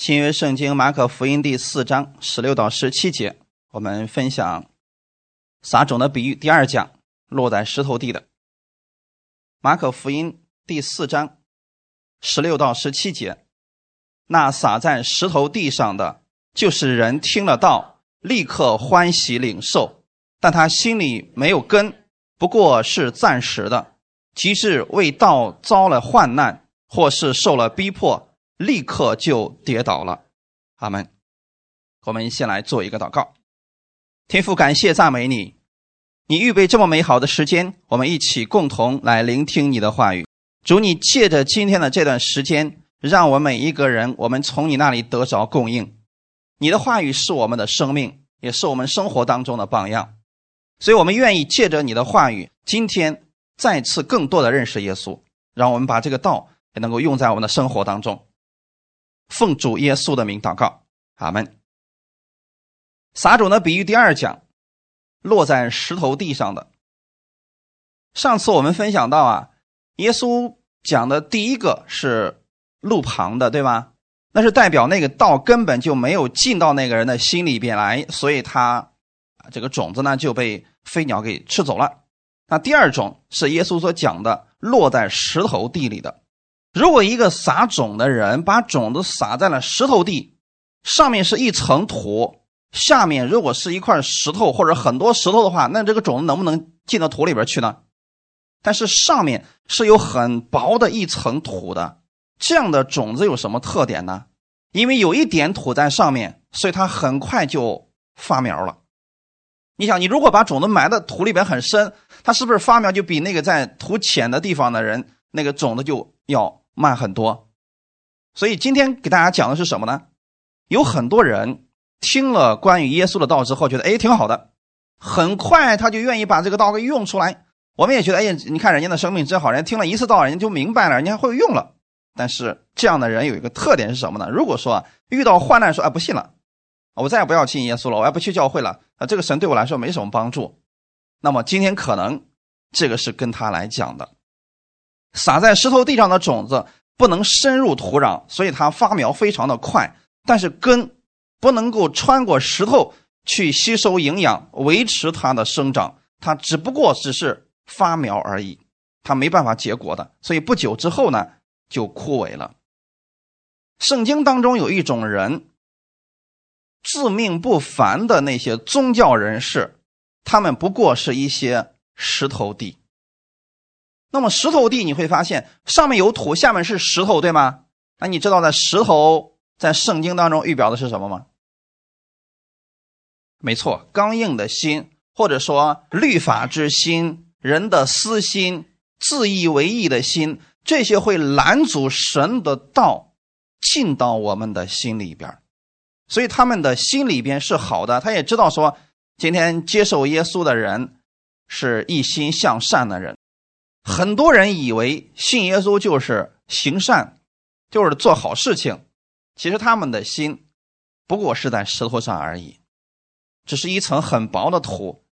新约圣经马可福音第四章十六到十七节，我们分享撒种的比喻。第二讲落在石头地的。马可福音第四章十六到十七节，那撒在石头地上的，就是人听了道，立刻欢喜领受，但他心里没有根，不过是暂时的；即使为道遭了患难，或是受了逼迫。立刻就跌倒了，阿门。我们先来做一个祷告，天父，感谢赞美你，你预备这么美好的时间，我们一起共同来聆听你的话语。主，你借着今天的这段时间，让我们每一个人，我们从你那里得着供应。你的话语是我们的生命，也是我们生活当中的榜样，所以我们愿意借着你的话语，今天再次更多的认识耶稣，让我们把这个道也能够用在我们的生活当中。奉主耶稣的名祷告，阿门。撒种的比喻第二讲，落在石头地上的。上次我们分享到啊，耶稣讲的第一个是路旁的，对吧？那是代表那个道根本就没有进到那个人的心里边来，所以他这个种子呢就被飞鸟给吃走了。那第二种是耶稣所讲的，落在石头地里的。如果一个撒种的人把种子撒在了石头地，上面是一层土，下面如果是一块石头或者很多石头的话，那这个种子能不能进到土里边去呢？但是上面是有很薄的一层土的，这样的种子有什么特点呢？因为有一点土在上面，所以它很快就发苗了。你想，你如果把种子埋的土里边很深，它是不是发苗就比那个在土浅的地方的人那个种子就要？慢很多，所以今天给大家讲的是什么呢？有很多人听了关于耶稣的道之后，觉得哎挺好的，很快他就愿意把这个道给用出来。我们也觉得哎，你看人家的生命真好，人家听了一次道，人家就明白了，人家会用了。但是这样的人有一个特点是什么呢？如果说遇到患难说哎不信了，我再也不要信耶稣了，我也不去教会了啊，这个神对我来说没什么帮助。那么今天可能这个是跟他来讲的。撒在石头地上的种子不能深入土壤，所以它发苗非常的快。但是根不能够穿过石头去吸收营养，维持它的生长。它只不过只是发苗而已，它没办法结果的。所以不久之后呢，就枯萎了。圣经当中有一种人，自命不凡的那些宗教人士，他们不过是一些石头地。那么石头地你会发现上面有土，下面是石头，对吗？那你知道在石头在圣经当中预表的是什么吗？没错，刚硬的心，或者说律法之心、人的私心、自以为意的心，这些会拦阻神的道进到我们的心里边。所以他们的心里边是好的，他也知道说，今天接受耶稣的人是一心向善的人。很多人以为信耶稣就是行善，就是做好事情。其实他们的心不过是在石头上而已，只是一层很薄的土。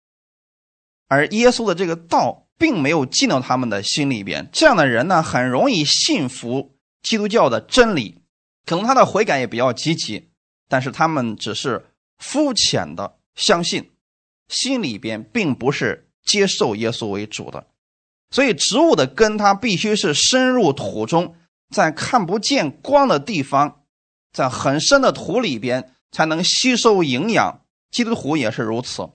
而耶稣的这个道并没有进到他们的心里边。这样的人呢，很容易信服基督教的真理，可能他的悔改也比较积极，但是他们只是肤浅的相信，心里边并不是接受耶稣为主的。所以，植物的根它必须是深入土中，在看不见光的地方，在很深的土里边才能吸收营养。基督徒也是如此，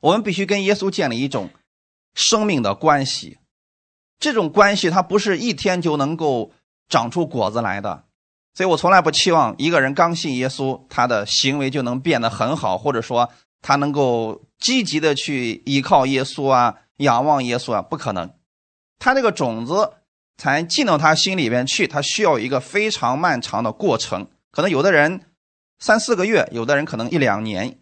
我们必须跟耶稣建立一种生命的关系。这种关系它不是一天就能够长出果子来的。所以我从来不期望一个人刚信耶稣，他的行为就能变得很好，或者说他能够积极的去依靠耶稣啊。仰望耶稣啊，不可能，他这个种子才进到他心里边去，他需要一个非常漫长的过程，可能有的人三四个月，有的人可能一两年，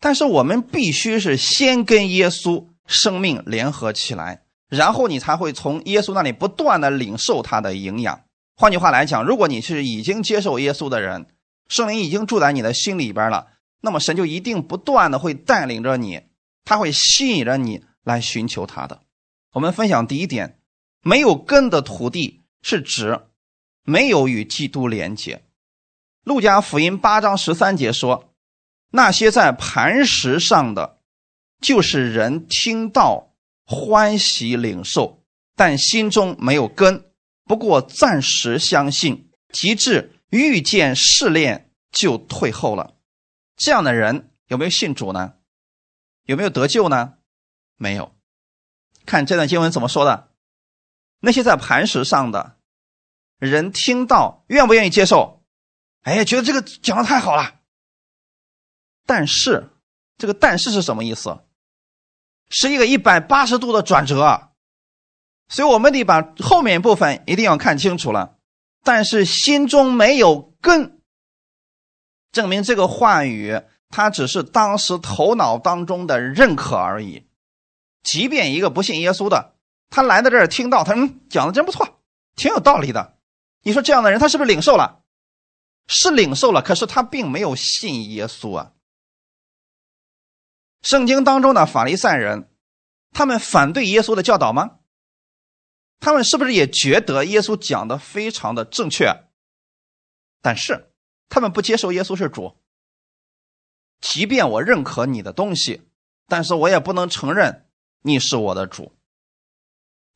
但是我们必须是先跟耶稣生命联合起来，然后你才会从耶稣那里不断的领受他的营养。换句话来讲，如果你是已经接受耶稣的人，圣灵已经住在你的心里边了，那么神就一定不断的会带领着你，他会吸引着你。来寻求他的，我们分享第一点，没有根的土地是指没有与基督连接。路加福音八章十三节说：“那些在磐石上的，就是人听到欢喜领受，但心中没有根，不过暂时相信，及至遇见试炼就退后了。这样的人有没有信主呢？有没有得救呢？没有。看这段经文怎么说的？那些在磐石上的人听到，愿不愿意接受？”哎，觉得这个讲的太好了，但是这个“但是”是什么意思？是一个一百八十度的转折，所以我们得把后面部分一定要看清楚了。但是心中没有根，证明这个话语他只是当时头脑当中的认可而已。即便一个不信耶稣的，他来到这儿听到他嗯讲的真不错，挺有道理的。你说这样的人，他是不是领受了？是领受了，可是他并没有信耶稣啊。圣经当中的法利赛人，他们反对耶稣的教导吗？他们是不是也觉得耶稣讲的非常的正确？但是他们不接受耶稣是主。即便我认可你的东西，但是我也不能承认你是我的主。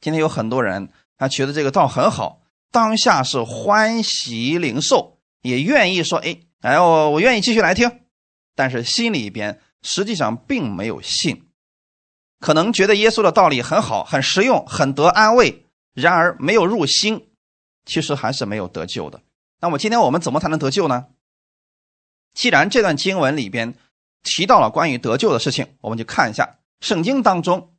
今天有很多人，他觉得这个道很好，当下是欢喜领受。也愿意说，哎，哎，我我愿意继续来听，但是心里边实际上并没有信，可能觉得耶稣的道理很好、很实用、很得安慰，然而没有入心，其实还是没有得救的。那么今天我们怎么才能得救呢？既然这段经文里边提到了关于得救的事情，我们就看一下圣经当中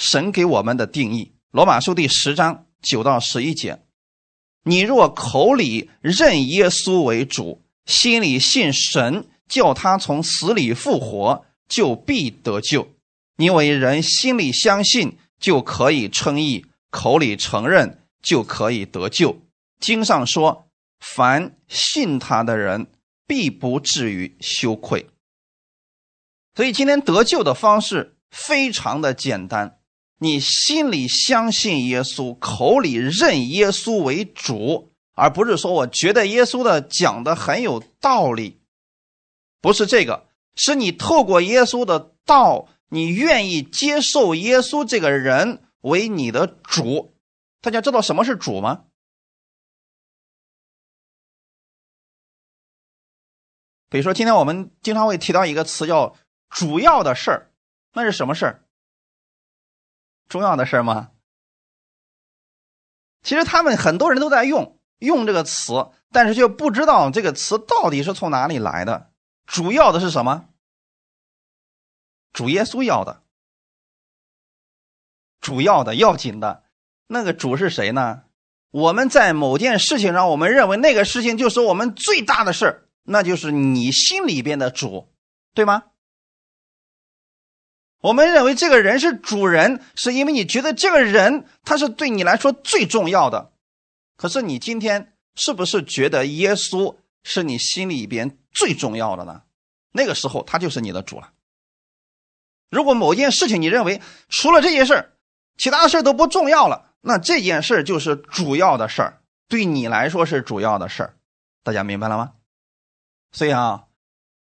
神给我们的定义，《罗马书》第十章九到十一节。你若口里认耶稣为主，心里信神叫他从死里复活，就必得救。因为人心里相信就可以称义，口里承认就可以得救。经上说：“凡信他的人，必不至于羞愧。”所以今天得救的方式非常的简单。你心里相信耶稣，口里认耶稣为主，而不是说我觉得耶稣的讲的很有道理，不是这个，是你透过耶稣的道，你愿意接受耶稣这个人为你的主。大家知道什么是主吗？比如说，今天我们经常会提到一个词叫“主要的事儿”，那是什么事儿？重要的事吗？其实他们很多人都在用用这个词，但是却不知道这个词到底是从哪里来的。主要的是什么？主耶稣要的，主要的要紧的那个主是谁呢？我们在某件事情上，我们认为那个事情就是我们最大的事那就是你心里边的主，对吗？我们认为这个人是主人，是因为你觉得这个人他是对你来说最重要的。可是你今天是不是觉得耶稣是你心里边最重要的呢？那个时候他就是你的主了。如果某件事情你认为除了这件事其他事都不重要了，那这件事就是主要的事，对你来说是主要的事。大家明白了吗？所以啊，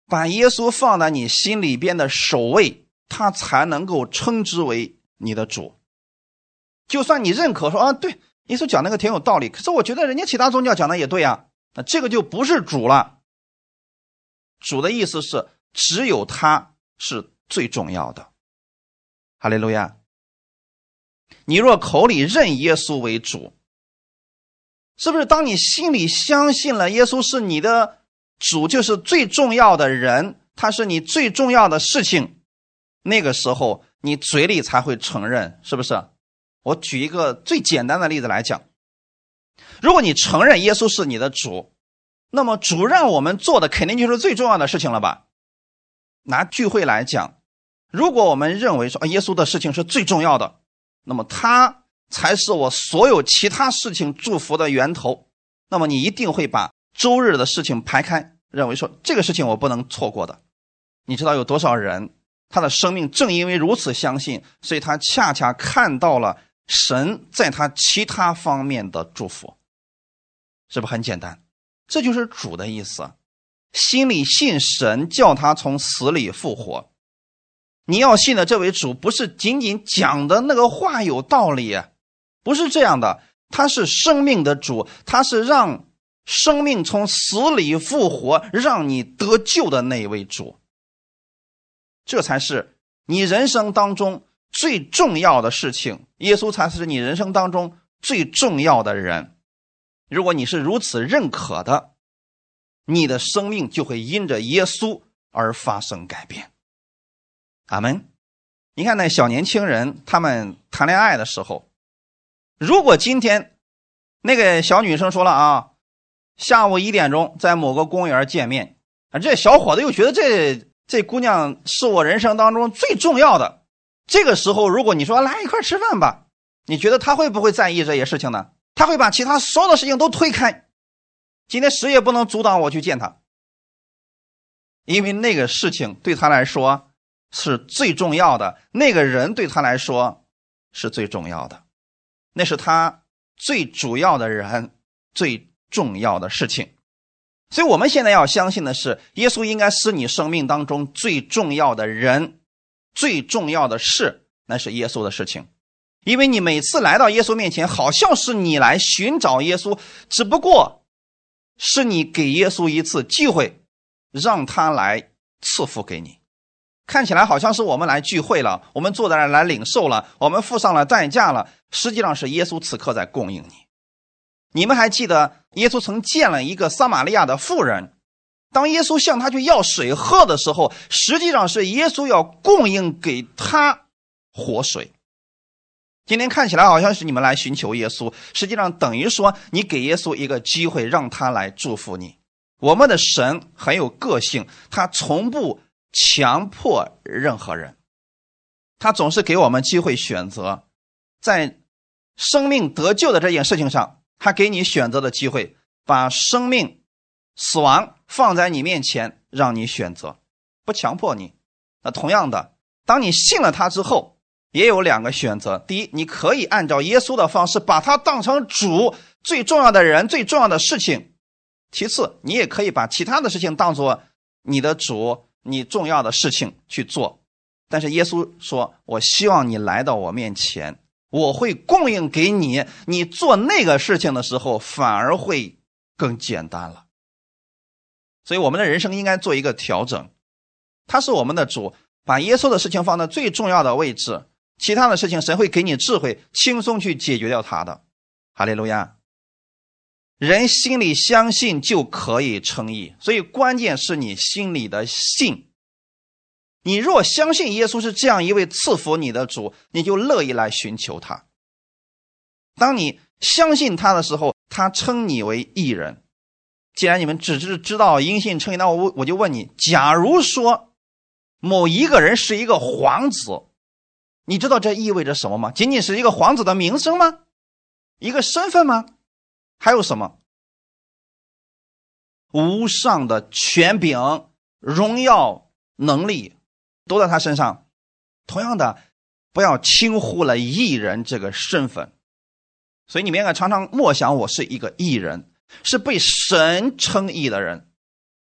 把耶稣放在你心里边的首位。他才能够称之为你的主。就算你认可说啊，对，耶稣讲那个挺有道理，可是我觉得人家其他宗教讲的也对啊，那这个就不是主了。主的意思是只有他是最重要的。哈利路亚。你若口里认耶稣为主，是不是？当你心里相信了耶稣是你的主，就是最重要的人，他是你最重要的事情。那个时候，你嘴里才会承认，是不是？我举一个最简单的例子来讲：如果你承认耶稣是你的主，那么主让我们做的肯定就是最重要的事情了吧？拿聚会来讲，如果我们认为说耶稣的事情是最重要的，那么他才是我所有其他事情祝福的源头。那么你一定会把周日的事情排开，认为说这个事情我不能错过的。你知道有多少人？他的生命正因为如此相信，所以他恰恰看到了神在他其他方面的祝福，是不是很简单？这就是主的意思。心里信神，叫他从死里复活。你要信的这位主，不是仅仅讲的那个话有道理，不是这样的。他是生命的主，他是让生命从死里复活，让你得救的那一位主。这才是你人生当中最重要的事情。耶稣才是你人生当中最重要的人。如果你是如此认可的，你的生命就会因着耶稣而发生改变。阿门。你看那小年轻人，他们谈恋爱的时候，如果今天那个小女生说了啊，下午一点钟在某个公园见面啊，这小伙子又觉得这这姑娘是我人生当中最重要的。这个时候，如果你说来一块吃饭吧，你觉得他会不会在意这些事情呢？他会把其他所有的事情都推开。今天谁也不能阻挡我去见他，因为那个事情对他来说是最重要的，那个人对他来说是最重要的，那是他最主要的人，最重要的事情。所以，我们现在要相信的是，耶稣应该是你生命当中最重要的人，最重要的事，那是耶稣的事情。因为你每次来到耶稣面前，好像是你来寻找耶稣，只不过是你给耶稣一次机会，让他来赐福给你。看起来好像是我们来聚会了，我们坐在那来领受了，我们付上了代价了。实际上是耶稣此刻在供应你。你们还记得耶稣曾见了一个撒玛利亚的妇人，当耶稣向他去要水喝的时候，实际上是耶稣要供应给他活水。今天看起来好像是你们来寻求耶稣，实际上等于说你给耶稣一个机会，让他来祝福你。我们的神很有个性，他从不强迫任何人，他总是给我们机会选择。在生命得救的这件事情上，他给你选择的机会，把生命、死亡放在你面前，让你选择，不强迫你。那同样的，当你信了他之后。也有两个选择：第一，你可以按照耶稣的方式，把他当成主最重要的人、最重要的事情；其次，你也可以把其他的事情当做你的主、你重要的事情去做。但是耶稣说：“我希望你来到我面前，我会供应给你。你做那个事情的时候，反而会更简单了。”所以，我们的人生应该做一个调整。他是我们的主，把耶稣的事情放在最重要的位置。其他的事情，神会给你智慧，轻松去解决掉他的。哈利路亚！人心里相信就可以称义，所以关键是你心里的信。你若相信耶稣是这样一位赐福你的主，你就乐意来寻求他。当你相信他的时候，他称你为义人。既然你们只是知道因信称义，那我我就问你：假如说某一个人是一个皇子。你知道这意味着什么吗？仅仅是一个皇子的名声吗？一个身份吗？还有什么？无上的权柄、荣耀、能力都在他身上。同样的，不要轻忽了艺人这个身份。所以你们应该常常默想：我是一个艺人，是被神称义的人。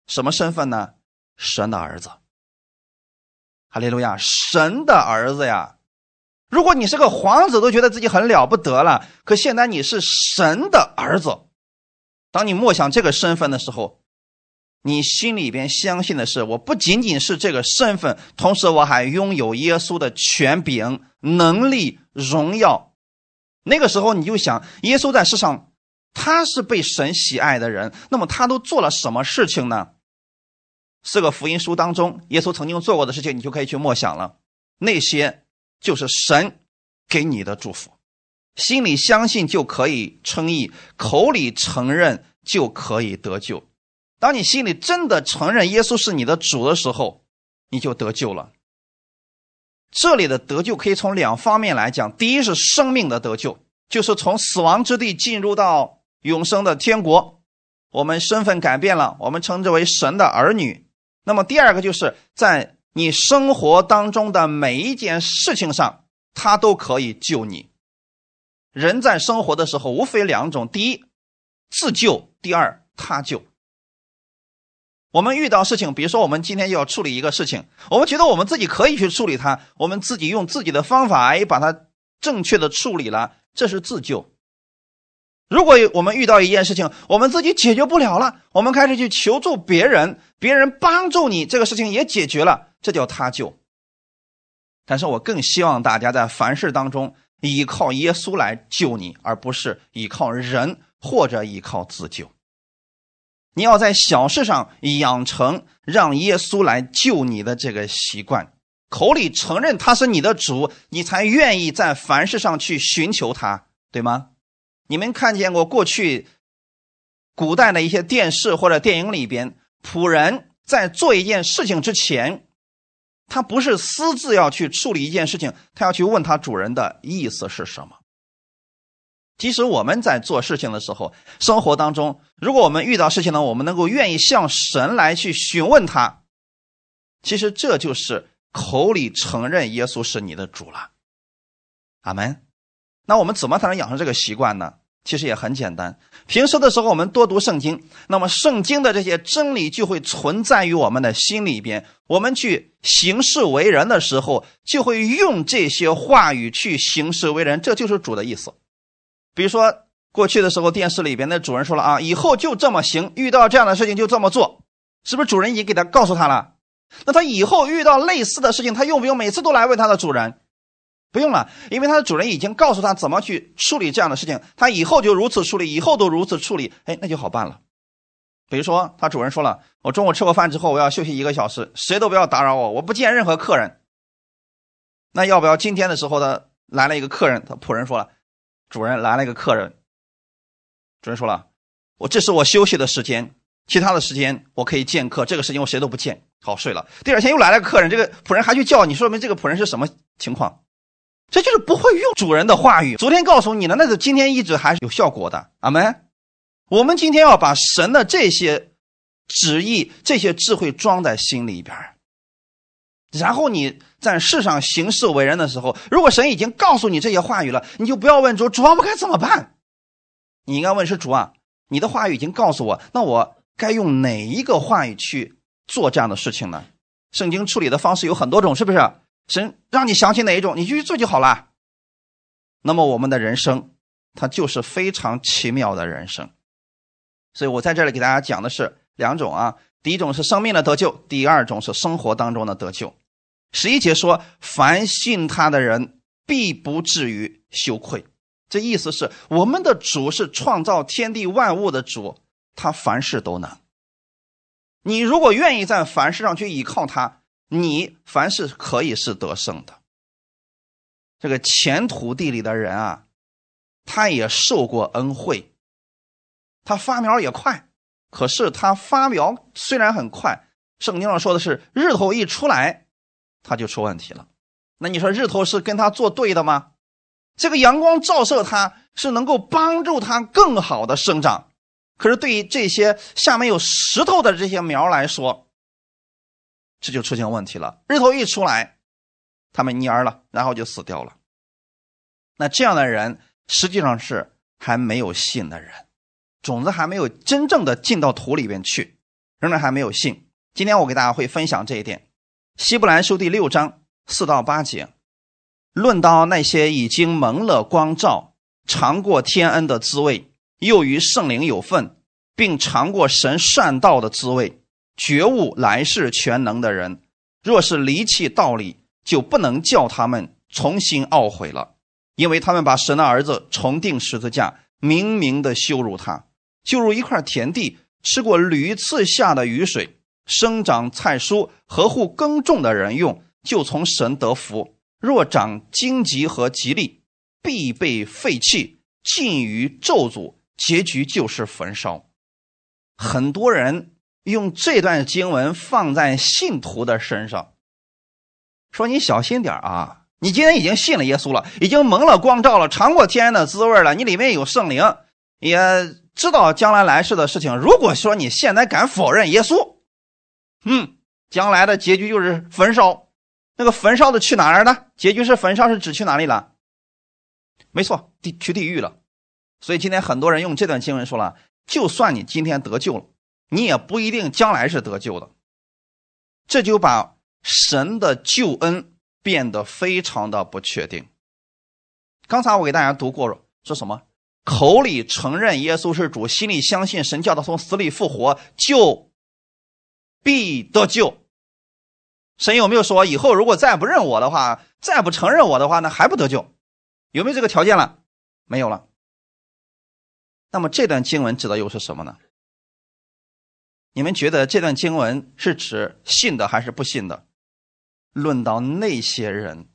什么身份呢？神的儿子。哈利路亚！神的儿子呀！如果你是个皇子，都觉得自己很了不得了。可现在你是神的儿子，当你默想这个身份的时候，你心里边相信的是，我不仅仅是这个身份，同时我还拥有耶稣的权柄、能力、荣耀。那个时候你就想，耶稣在世上，他是被神喜爱的人，那么他都做了什么事情呢？四个福音书当中，耶稣曾经做过的事情，你就可以去默想了。那些。就是神给你的祝福，心里相信就可以称义，口里承认就可以得救。当你心里真的承认耶稣是你的主的时候，你就得救了。这里的得救可以从两方面来讲：第一是生命的得救，就是从死亡之地进入到永生的天国，我们身份改变了，我们称之为神的儿女。那么第二个就是在。你生活当中的每一件事情上，他都可以救你。人在生活的时候，无非两种：第一，自救；第二，他救。我们遇到事情，比如说我们今天要处理一个事情，我们觉得我们自己可以去处理它，我们自己用自己的方法哎把它正确的处理了，这是自救。如果我们遇到一件事情，我们自己解决不了了，我们开始去求助别人，别人帮助你，这个事情也解决了，这叫他救。但是我更希望大家在凡事当中依靠耶稣来救你，而不是依靠人或者依靠自救。你要在小事上养成让耶稣来救你的这个习惯，口里承认他是你的主，你才愿意在凡事上去寻求他，对吗？你们看见过过去古代的一些电视或者电影里边，仆人在做一件事情之前，他不是私自要去处理一件事情，他要去问他主人的意思是什么。即使我们在做事情的时候，生活当中，如果我们遇到事情呢，我们能够愿意向神来去询问他，其实这就是口里承认耶稣是你的主了。阿门。那我们怎么才能养成这个习惯呢？其实也很简单，平时的时候我们多读圣经，那么圣经的这些真理就会存在于我们的心里边。我们去行事为人的时候，就会用这些话语去行事为人，这就是主的意思。比如说过去的时候，电视里边的主人说了啊，以后就这么行，遇到这样的事情就这么做，是不是主人已经给他告诉他了？那他以后遇到类似的事情，他用不用每次都来问他的主人？不用了，因为他的主人已经告诉他怎么去处理这样的事情，他以后就如此处理，以后都如此处理，哎，那就好办了。比如说，他主人说了，我中午吃过饭之后，我要休息一个小时，谁都不要打扰我，我不见任何客人。那要不要今天的时候呢？来了一个客人，他仆人说了，主人来了一个客人，主人说了，我这是我休息的时间，其他的时间我可以见客，这个时间我谁都不见，好睡了。第二天又来了个客人，这个仆人还去叫你，说明这个仆人是什么情况？这就是不会用主人的话语。昨天告诉你了，那是今天一直还是有效果的。阿门。我们今天要把神的这些旨意、这些智慧装在心里边然后你在世上行事为人的时候，如果神已经告诉你这些话语了，你就不要问主：主啊，我该怎么办？你应该问是主啊，你的话语已经告诉我，那我该用哪一个话语去做这样的事情呢？圣经处理的方式有很多种，是不是？神让你想起哪一种，你就去做就好了。那么我们的人生，它就是非常奇妙的人生。所以我在这里给大家讲的是两种啊，第一种是生命的得救，第二种是生活当中的得救。十一节说：“凡信他的人，必不至于羞愧。”这意思是我们的主是创造天地万物的主，他凡事都能。你如果愿意在凡事上去依靠他。你凡事可以是得胜的。这个前土地里的人啊，他也受过恩惠，他发苗也快，可是他发苗虽然很快，圣经上说的是日头一出来，他就出问题了。那你说日头是跟他作对的吗？这个阳光照射它是能够帮助它更好的生长，可是对于这些下面有石头的这些苗来说，这就出现问题了。日头一出来，它们蔫了，然后就死掉了。那这样的人实际上是还没有信的人，种子还没有真正的进到土里边去，仍然还没有信。今天我给大家会分享这一点，《希伯来书》第六章四到八节，论到那些已经蒙了光照、尝过天恩的滋味，又与圣灵有份，并尝过神善道的滋味。觉悟来世全能的人，若是离弃道理，就不能叫他们重新懊悔了，因为他们把神的儿子重定十字架，明明的羞辱他，就如一块田地吃过屡次下的雨水，生长菜蔬，合乎耕种的人用，就从神得福；若长荆棘和吉利，必被废弃，尽于咒诅，结局就是焚烧。很多人。用这段经文放在信徒的身上，说你小心点啊！你今天已经信了耶稣了，已经蒙了光照了，尝过天的滋味了，你里面有圣灵，也知道将来来世的事情。如果说你现在敢否认耶稣，嗯，将来的结局就是焚烧。那个焚烧的去哪儿呢？结局是焚烧，是指去哪里了？没错，地去地狱了。所以今天很多人用这段经文说了：就算你今天得救了，你也不一定将来是得救的。这就把神的救恩变得非常的不确定。刚才我给大家读过了，说什么？口里承认耶稣是主，心里相信神叫他从死里复活，就必得救。神有没有说以后如果再不认我的话，再不承认我的话，那还不得救？有没有这个条件了？没有了。那么这段经文指的又是什么呢？你们觉得这段经文是指信的还是不信的？论到那些人，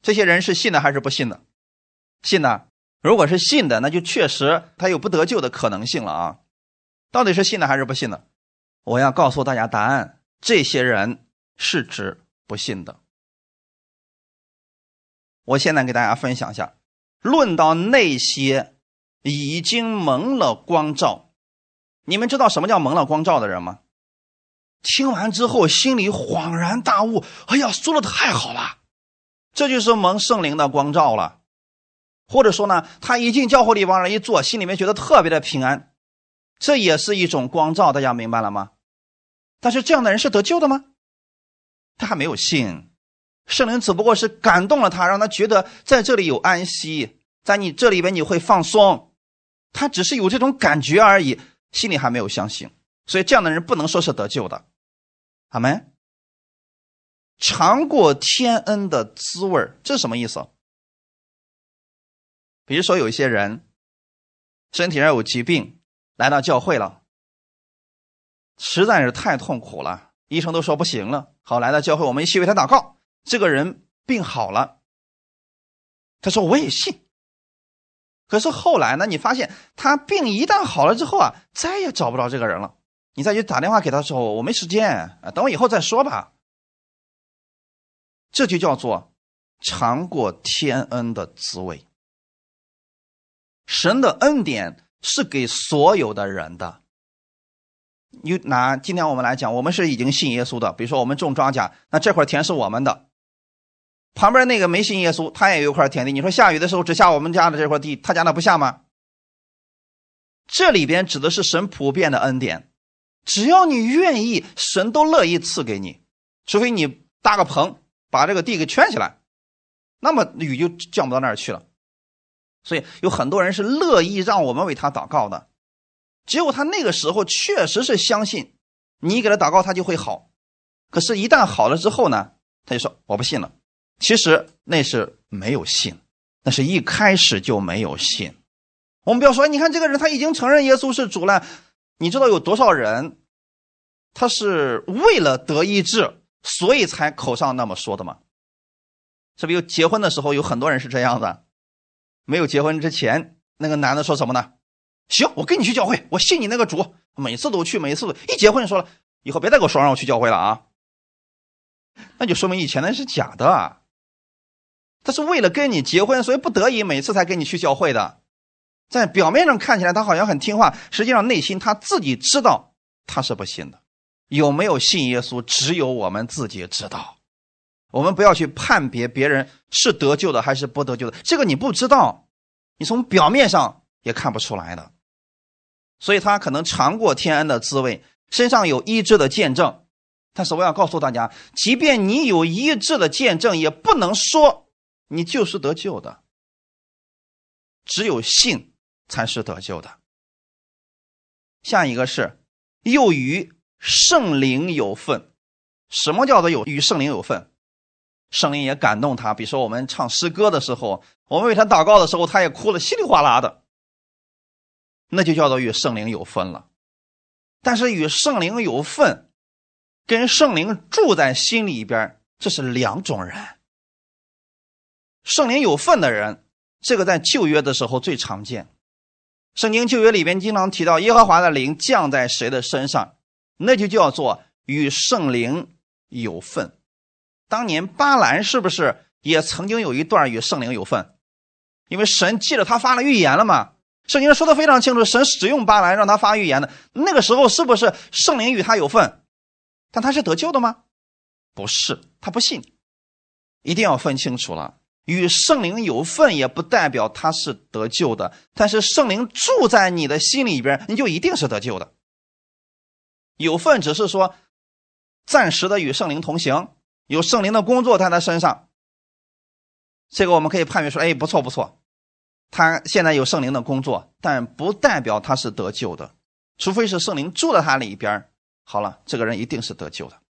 这些人是信的还是不信的？信的。如果是信的，那就确实他有不得救的可能性了啊！到底是信的还是不信的？我要告诉大家答案：这些人是指不信的。我现在给大家分享一下，论到那些已经蒙了光照，你们知道什么叫蒙了光照的人吗？听完之后心里恍然大悟：哎呀，说的太好了，这就是蒙圣灵的光照了。或者说呢，他一进教会里往那一坐，心里面觉得特别的平安，这也是一种光照，大家明白了吗？但是这样的人是得救的吗？他还没有信，圣灵只不过是感动了他，让他觉得在这里有安息，在你这里边你会放松，他只是有这种感觉而已，心里还没有相信，所以这样的人不能说是得救的。阿门。尝过天恩的滋味这是什么意思？比如说，有一些人身体上有疾病，来到教会了，实在是太痛苦了，医生都说不行了。好，来到教会，我们一起为他祷告，这个人病好了。他说：“我也信。”可是后来呢？你发现他病一旦好了之后啊，再也找不着这个人了。你再去打电话给他的时候，我没时间啊，等我以后再说吧。这就叫做尝过天恩的滋味。神的恩典是给所有的人的。你拿今天我们来讲，我们是已经信耶稣的，比如说我们种庄稼，那这块田是我们的。旁边那个没信耶稣，他也有一块田地。你说下雨的时候只下我们家的这块地，他家那不下吗？这里边指的是神普遍的恩典，只要你愿意，神都乐意赐给你，除非你搭个棚把这个地给圈起来，那么雨就降不到那儿去了。所以有很多人是乐意让我们为他祷告的，只有他那个时候确实是相信你给他祷告，他就会好。可是，一旦好了之后呢，他就说我不信了。其实那是没有信，那是一开始就没有信。我们不要说，你看这个人他已经承认耶稣是主了，你知道有多少人他是为了得医治，所以才口上那么说的吗？是不是有结婚的时候有很多人是这样的？没有结婚之前，那个男的说什么呢？行，我跟你去教会，我信你那个主，每次都去，每次都一结婚说了，以后别再给我说让我去教会了啊。那就说明以前那是假的，啊他是为了跟你结婚，所以不得已每次才跟你去教会的。在表面上看起来他好像很听话，实际上内心他自己知道他是不信的。有没有信耶稣，只有我们自己知道。我们不要去判别别人是得救的还是不得救的，这个你不知道，你从表面上也看不出来的。所以他可能尝过天恩的滋味，身上有医治的见证，但是我要告诉大家，即便你有医治的见证，也不能说你就是得救的。只有信才是得救的。下一个是又与圣灵有份，什么叫做有与圣灵有份？圣灵也感动他，比如说我们唱诗歌的时候，我们为他祷告的时候，他也哭得稀里哗啦的，那就叫做与圣灵有分了。但是与圣灵有份，跟圣灵住在心里边，这是两种人。圣灵有份的人，这个在旧约的时候最常见。圣经旧约里边经常提到耶和华的灵降在谁的身上，那就叫做与圣灵有份。当年巴兰是不是也曾经有一段与圣灵有份？因为神记着他发了预言了嘛。圣经说的非常清楚，神使用巴兰让他发预言的那个时候，是不是圣灵与他有份？但他是得救的吗？不是，他不信。一定要分清楚了。与圣灵有份，也不代表他是得救的。但是圣灵住在你的心里边，你就一定是得救的。有份只是说暂时的与圣灵同行，有圣灵的工作在他身上。这个我们可以判别出，哎，不错不错，他现在有圣灵的工作，但不代表他是得救的，除非是圣灵住在他里边。好了，这个人一定是得救的。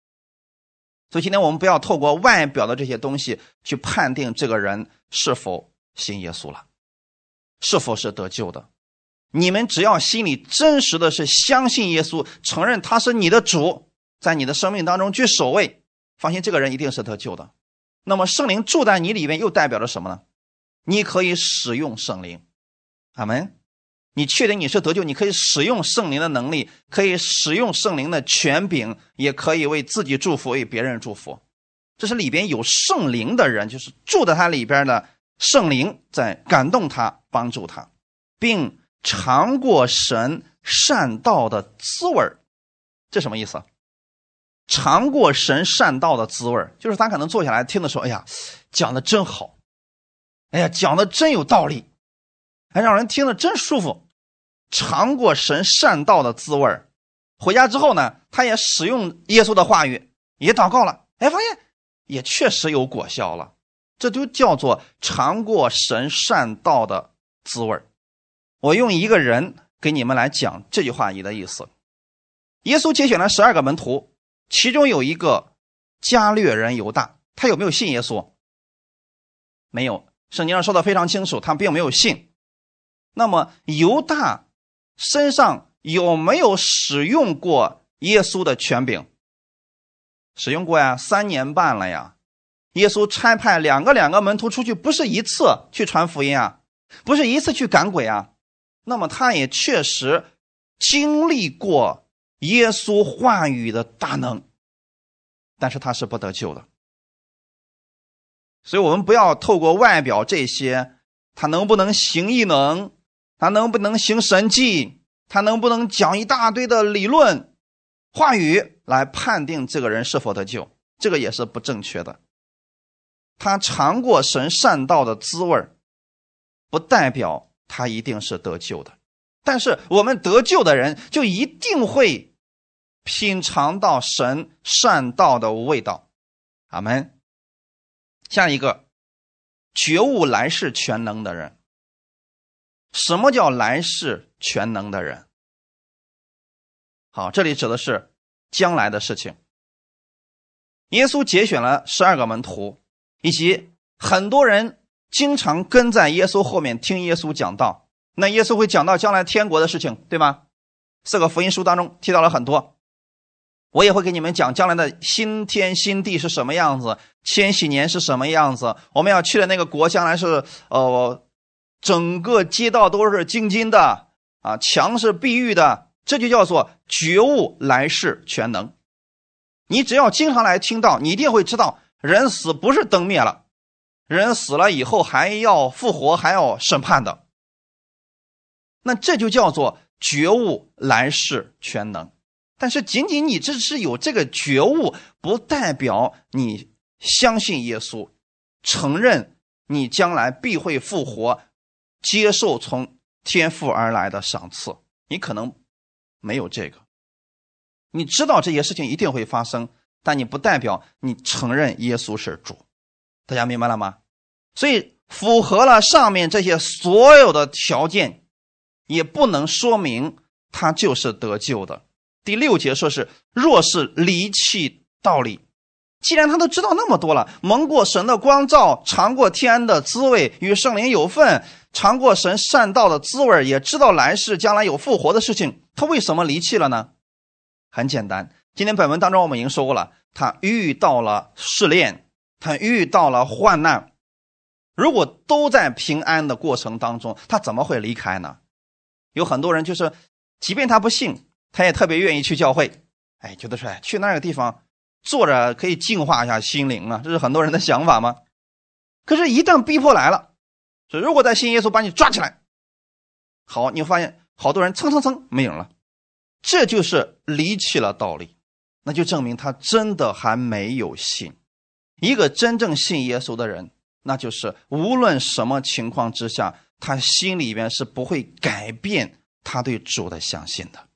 所以今天我们不要透过外表的这些东西去判定这个人是否信耶稣了，是否是得救的。你们只要心里真实的是相信耶稣，承认他是你的主，在你的生命当中去守卫，放心，这个人一定是得救的。那么圣灵住在你里面，又代表着什么呢？你可以使用圣灵，阿门。你确定你是得救，你可以使用圣灵的能力，可以使用圣灵的权柄，也可以为自己祝福，为别人祝福。这是里边有圣灵的人，就是住在他里边的圣灵在感动他，帮助他，并尝过神善道的滋味这什么意思？尝过神善道的滋味就是他可能坐下来听的时候，哎呀，讲的真好，哎呀，讲的真有道理。还让人听了真舒服，尝过神善道的滋味回家之后呢，他也使用耶稣的话语，也祷告了，哎，发现也确实有果效了。这就叫做尝过神善道的滋味我用一个人给你们来讲这句话语的意思。耶稣节选了十二个门徒，其中有一个加略人犹大，他有没有信耶稣？没有，圣经上说的非常清楚，他并没有信。那么犹大身上有没有使用过耶稣的权柄？使用过呀，三年半了呀。耶稣差派两个两个门徒出去，不是一次去传福音啊，不是一次去赶鬼啊。那么他也确实经历过耶稣话语的大能，但是他是不得救的。所以我们不要透过外表这些，他能不能行异能？他能不能行神迹？他能不能讲一大堆的理论话语来判定这个人是否得救？这个也是不正确的。他尝过神善道的滋味不代表他一定是得救的。但是我们得救的人就一定会品尝到神善道的味道。阿门。下一个，觉悟来世全能的人。什么叫来世全能的人？好，这里指的是将来的事情。耶稣节选了十二个门徒，以及很多人经常跟在耶稣后面听耶稣讲道。那耶稣会讲到将来天国的事情，对吗？四个福音书当中提到了很多。我也会给你们讲将来的新天新地是什么样子，千禧年是什么样子，我们要去的那个国将来是呃。整个街道都是晶晶的啊，墙是碧玉的，这就叫做觉悟来世全能。你只要经常来听到，你一定会知道，人死不是灯灭了，人死了以后还要复活，还要审判的。那这就叫做觉悟来世全能。但是仅仅你这是有这个觉悟，不代表你相信耶稣，承认你将来必会复活。接受从天父而来的赏赐，你可能没有这个。你知道这些事情一定会发生，但你不代表你承认耶稣是主。大家明白了吗？所以符合了上面这些所有的条件，也不能说明他就是得救的。第六节说是：若是离弃道理。既然他都知道那么多了，蒙过神的光照，尝过天的滋味，与圣灵有份，尝过神善道的滋味，也知道来世将来有复活的事情，他为什么离弃了呢？很简单，今天本文当中我们已经说过了，他遇到了试炼，他遇到了患难，如果都在平安的过程当中，他怎么会离开呢？有很多人就是，即便他不信，他也特别愿意去教会，哎，觉得说，去那个地方。坐着可以净化一下心灵啊，这是很多人的想法吗？可是，一旦逼迫来了，如果在信耶稣把你抓起来，好，你会发现好多人蹭蹭蹭没影了，这就是离弃了道理，那就证明他真的还没有信。一个真正信耶稣的人，那就是无论什么情况之下，他心里边是不会改变他对主的相信的。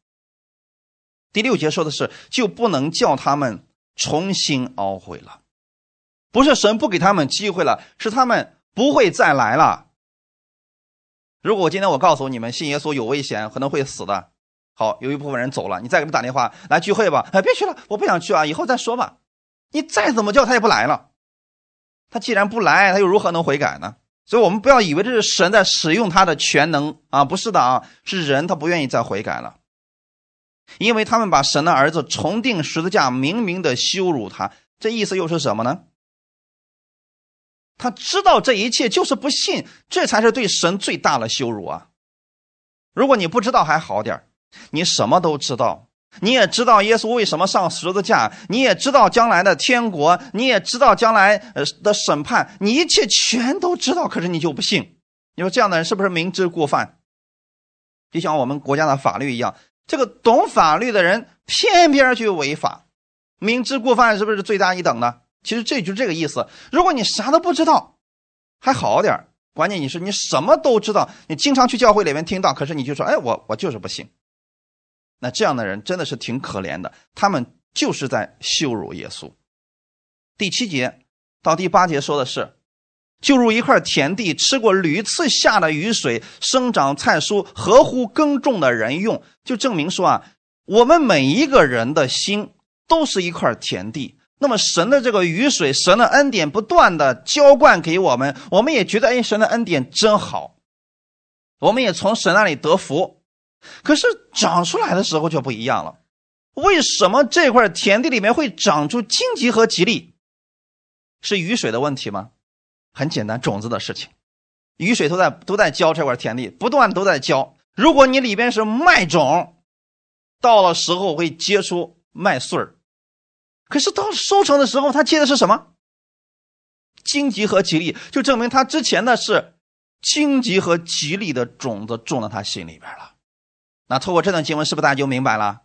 第六节说的是，就不能叫他们重新懊悔了，不是神不给他们机会了，是他们不会再来了。如果我今天我告诉你们信耶稣有危险，可能会死的，好，有一部分人走了，你再给他打电话来聚会吧，哎，别去了，我不想去啊，以后再说吧。你再怎么叫他也不来了。他既然不来，他又如何能悔改呢？所以我们不要以为这是神在使用他的全能啊，不是的啊，是人他不愿意再悔改了，因为他们把神的儿子重定十字架，明明的羞辱他，这意思又是什么呢？他知道这一切就是不信，这才是对神最大的羞辱啊！如果你不知道还好点你什么都知道，你也知道耶稣为什么上十字架，你也知道将来的天国，你也知道将来呃的审判，你一切全都知道，可是你就不信。你说这样的人是不是明知故犯？就像我们国家的法律一样，这个懂法律的人偏偏去违法，明知故犯，是不是罪大一等呢？其实这就是这个意思。如果你啥都不知道，还好点关键你是你什么都知道，你经常去教会里面听到，可是你就说：“哎，我我就是不信。”那这样的人真的是挺可怜的，他们就是在羞辱耶稣。第七节到第八节说的是：“就如一块田地，吃过屡次下的雨水，生长菜蔬，合乎耕种的人用。”就证明说啊，我们每一个人的心都是一块田地。那么神的这个雨水，神的恩典不断的浇灌给我们，我们也觉得哎，神的恩典真好，我们也从神那里得福。可是长出来的时候就不一样了。为什么这块田地里面会长出荆棘和吉利？是雨水的问题吗？很简单，种子的事情。雨水都在都在浇这块田地，不断都在浇。如果你里边是麦种，到了时候会结出麦穗儿。可是到收成的时候，他结的是什么？荆棘和吉利，就证明他之前的是荆棘和吉利的种子种到他心里边了。那透过这段经文，是不是大家就明白了？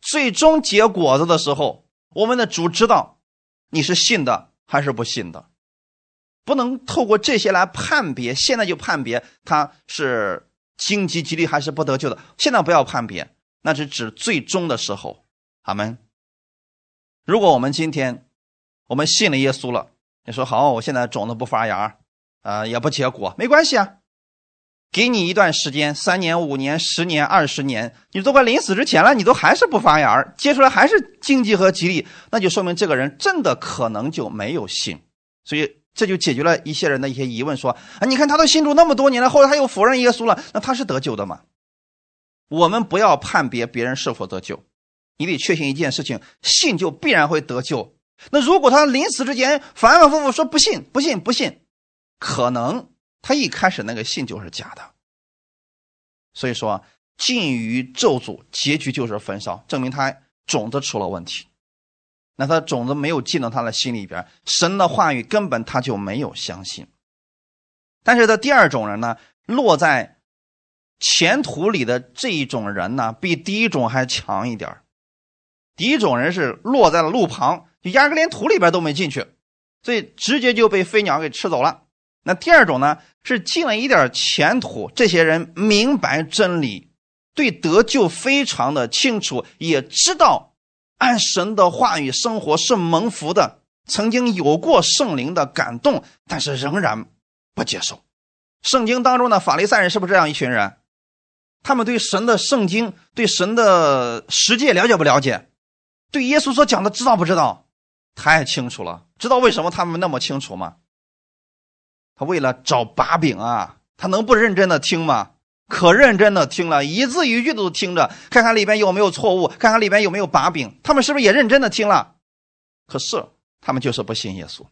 最终结果子的时候，我们的主知道你是信的还是不信的，不能透过这些来判别。现在就判别他是荆棘吉利还是不得救的。现在不要判别，那是指最终的时候。阿门。如果我们今天我们信了耶稣了，你说好，我现在种子不发芽，啊，也不结果，没关系啊，给你一段时间，三年、五年、十年、二十年，你都快临死之前了，你都还是不发芽，结出来还是荆棘和吉利，那就说明这个人真的可能就没有信，所以这就解决了一些人的一些疑问，说啊，你看他都信主那么多年了，后来他又否认耶稣了，那他是得救的吗？我们不要判别别人是否得救。你得确信一件事情：信就必然会得救。那如果他临死之前反反复复说不信、不信、不信，可能他一开始那个信就是假的。所以说，禁于咒诅，结局就是焚烧，证明他种子出了问题。那他种子没有进到他的心里边，神的话语根本他就没有相信。但是，他第二种人呢，落在前途里的这一种人呢，比第一种还强一点第一种人是落在了路旁，就压根连土里边都没进去，所以直接就被飞鸟给吃走了。那第二种呢，是进了一点前途，这些人明白真理，对得救非常的清楚，也知道按神的话语生活是蒙福的，曾经有过圣灵的感动，但是仍然不接受。圣经当中的法利赛人是不是这样一群人？他们对神的圣经、对神的世界了解不了解？对耶稣所讲的知道不知道？太清楚了。知道为什么他们那么清楚吗？他为了找把柄啊！他能不认真的听吗？可认真的听了，一字一句都听着，看看里边有没有错误，看看里边有没有把柄。他们是不是也认真的听了？可是他们就是不信耶稣。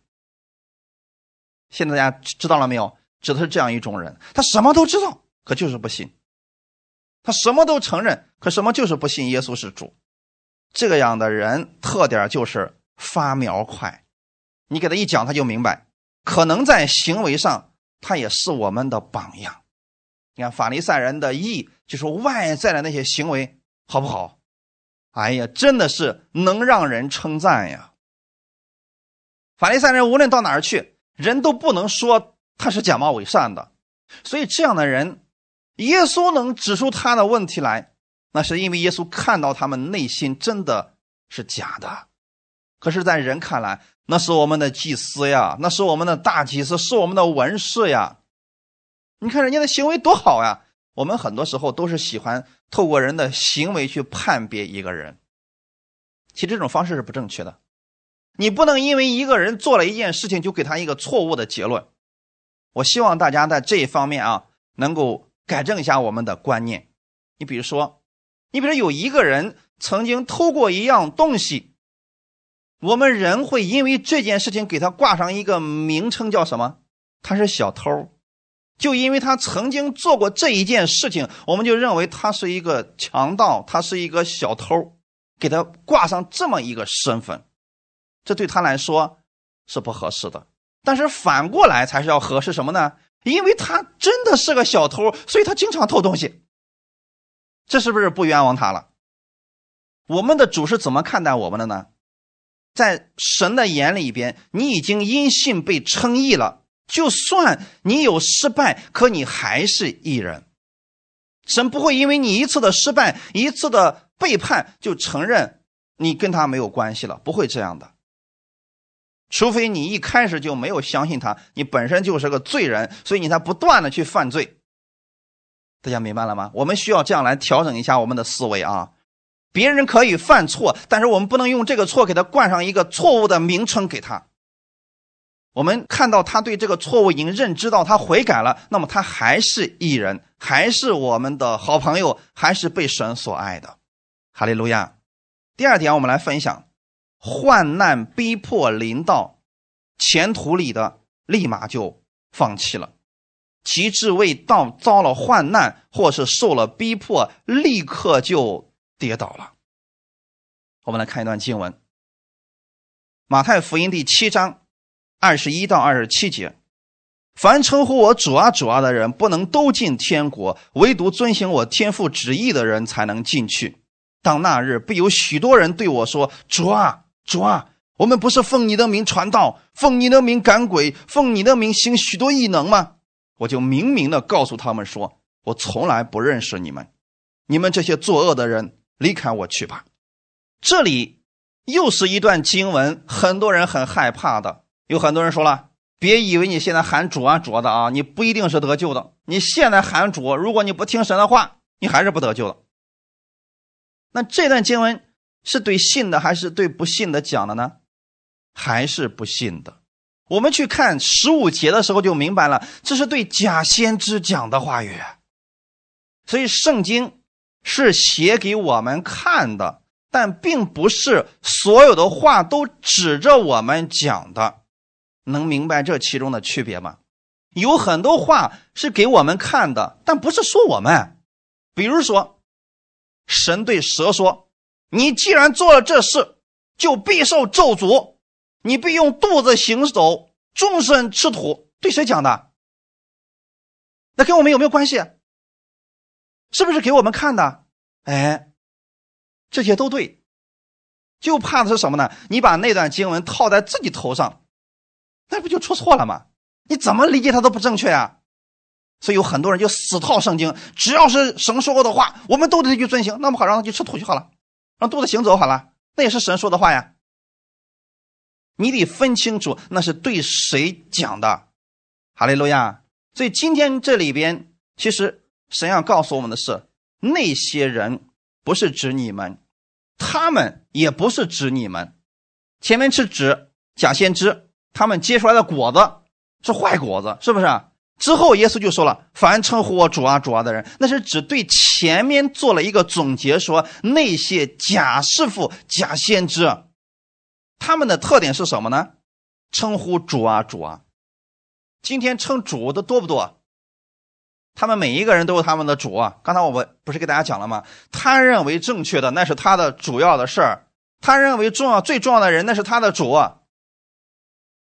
现在大家知道了没有？指的是这样一种人，他什么都知道，可就是不信；他什么都承认，可什么就是不信耶稣是主。这个样的人特点就是发苗快，你给他一讲他就明白。可能在行为上他也是我们的榜样。你看法利赛人的义，就是外在的那些行为好不好？哎呀，真的是能让人称赞呀。法利赛人无论到哪儿去，人都不能说他是假冒伪善的。所以这样的人，耶稣能指出他的问题来，那是因为耶稣看到他们内心真的是假的。可是，在人看来，那是我们的祭司呀，那是我们的大祭司，是我们的文士呀。你看人家的行为多好呀！我们很多时候都是喜欢透过人的行为去判别一个人，其实这种方式是不正确的。你不能因为一个人做了一件事情就给他一个错误的结论。我希望大家在这一方面啊，能够改正一下我们的观念。你比如说，你比如有一个人曾经偷过一样东西，我们人会因为这件事情给他挂上一个名称，叫什么？他是小偷。就因为他曾经做过这一件事情，我们就认为他是一个强盗，他是一个小偷，给他挂上这么一个身份，这对他来说是不合适的。但是反过来才是要合适什么呢？因为他真的是个小偷，所以他经常偷东西，这是不是不冤枉他了？我们的主是怎么看待我们的呢？在神的眼里边，你已经因信被称义了。就算你有失败，可你还是艺人。神不会因为你一次的失败、一次的背叛，就承认你跟他没有关系了，不会这样的。除非你一开始就没有相信他，你本身就是个罪人，所以你才不断的去犯罪。大家明白了吗？我们需要这样来调整一下我们的思维啊！别人可以犯错，但是我们不能用这个错给他冠上一个错误的名称给他。我们看到他对这个错误已经认知到，他悔改了，那么他还是艺人，还是我们的好朋友，还是被神所爱的。哈利路亚。第二点，我们来分享：患难逼迫临到，前途里的立马就放弃了；极致未到遭了患难或是受了逼迫，立刻就跌倒了。我们来看一段经文：马太福音第七章。二十一到二十七节，凡称呼我主啊主啊的人，不能都进天国，唯独遵行我天父旨意的人才能进去。当那日，必有许多人对我说：“主啊主啊，我们不是奉你的名传道，奉你的名赶鬼，奉你的名行许多异能吗？”我就明明的告诉他们说：“我从来不认识你们，你们这些作恶的人，离开我去吧。”这里又是一段经文，很多人很害怕的。有很多人说了，别以为你现在喊主啊主的啊，你不一定是得救的。你现在喊主，如果你不听神的话，你还是不得救的。那这段经文是对信的还是对不信的讲的呢？还是不信的？我们去看十五节的时候就明白了，这是对假先知讲的话语。所以圣经是写给我们看的，但并不是所有的话都指着我们讲的。能明白这其中的区别吗？有很多话是给我们看的，但不是说我们。比如说，神对蛇说：“你既然做了这事，就必受咒诅，你必用肚子行走，终身吃土。”对谁讲的？那跟我们有没有关系？是不是给我们看的？哎，这些都对，就怕的是什么呢？你把那段经文套在自己头上。那不就出错了吗？你怎么理解他都不正确啊！所以有很多人就死套圣经，只要是神说过的话，我们都得去遵行。那么好，让他去吃土就好了，让肚子行走好了，那也是神说的话呀。你得分清楚那是对谁讲的。哈利路亚！所以今天这里边，其实神要告诉我们的是，那些人不是指你们，他们也不是指你们，前面是指假先知。他们结出来的果子是坏果子，是不是？之后耶稣就说了：“凡称呼我主啊主啊的人，那是只对前面做了一个总结，说那些假师傅、假先知，他们的特点是什么呢？称呼主啊主啊。今天称主的多不多？他们每一个人都有他们的主啊。刚才我们不是给大家讲了吗？他认为正确的那是他的主要的事儿，他认为重要最重要的人那是他的主。”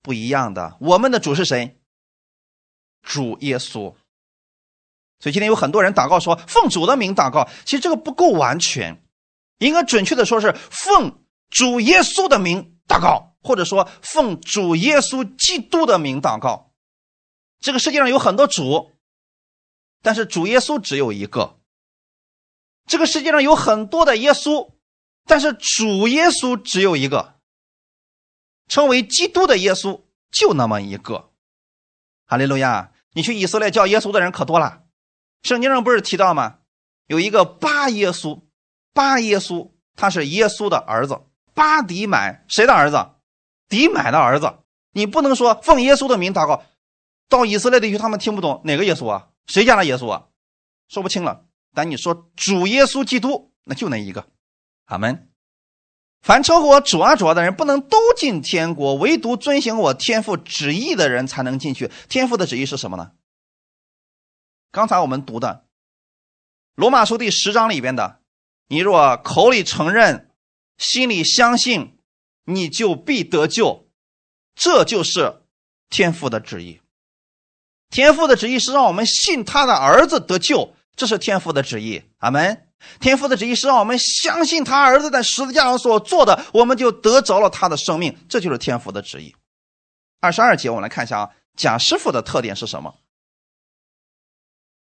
不一样的，我们的主是谁？主耶稣。所以今天有很多人祷告说奉主的名祷告，其实这个不够完全，应该准确的说是奉主耶稣的名祷告，或者说奉主耶稣基督的名祷告。这个世界上有很多主，但是主耶稣只有一个。这个世界上有很多的耶稣，但是主耶稣只有一个。称为基督的耶稣就那么一个。哈利路亚！你去以色列叫耶稣的人可多了。圣经上不是提到吗？有一个巴耶稣，巴耶稣他是耶稣的儿子。巴迪买谁的儿子？迪买的儿子。你不能说奉耶稣的名祷告。到以色列地区，他们听不懂哪个耶稣啊？谁家的耶稣啊？说不清了。但你说主耶稣基督，那就那一个。阿门。凡称呼我主啊主啊的人，不能都进天国，唯独遵行我天父旨意的人才能进去。天父的旨意是什么呢？刚才我们读的罗马书第十章里边的：“你若口里承认，心里相信，你就必得救。”这就是天父的旨意。天父的旨意是让我们信他的儿子得救，这是天父的旨意。阿门。天父的旨意是让我们相信他儿子在十字架上所做的，我们就得着了他的生命，这就是天父的旨意。二十二节，我们来看一下啊，贾师傅的特点是什么？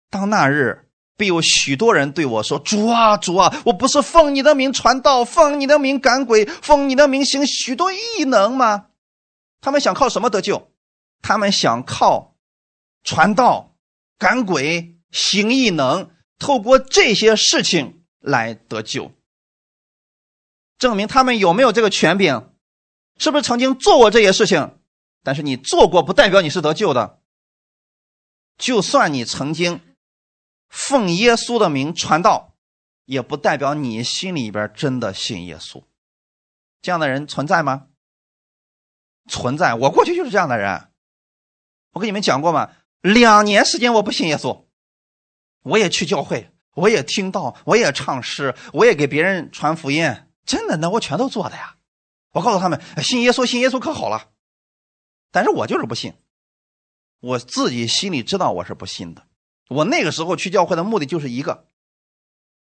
当那日必有许多人对我说：“主啊，主啊，我不是奉你的名传道，奉你的名赶鬼，奉你的名行许多异能吗？”他们想靠什么得救？他们想靠。传道、赶鬼、行异能，透过这些事情来得救，证明他们有没有这个权柄？是不是曾经做过这些事情？但是你做过，不代表你是得救的。就算你曾经奉耶稣的名传道，也不代表你心里边真的信耶稣。这样的人存在吗？存在。我过去就是这样的人。我跟你们讲过吗？两年时间，我不信耶稣，我也去教会，我也听到，我也唱诗，我也给别人传福音，真的，那我全都做的呀。我告诉他们，信耶稣，信耶稣可好了。但是我就是不信，我自己心里知道我是不信的。我那个时候去教会的目的就是一个，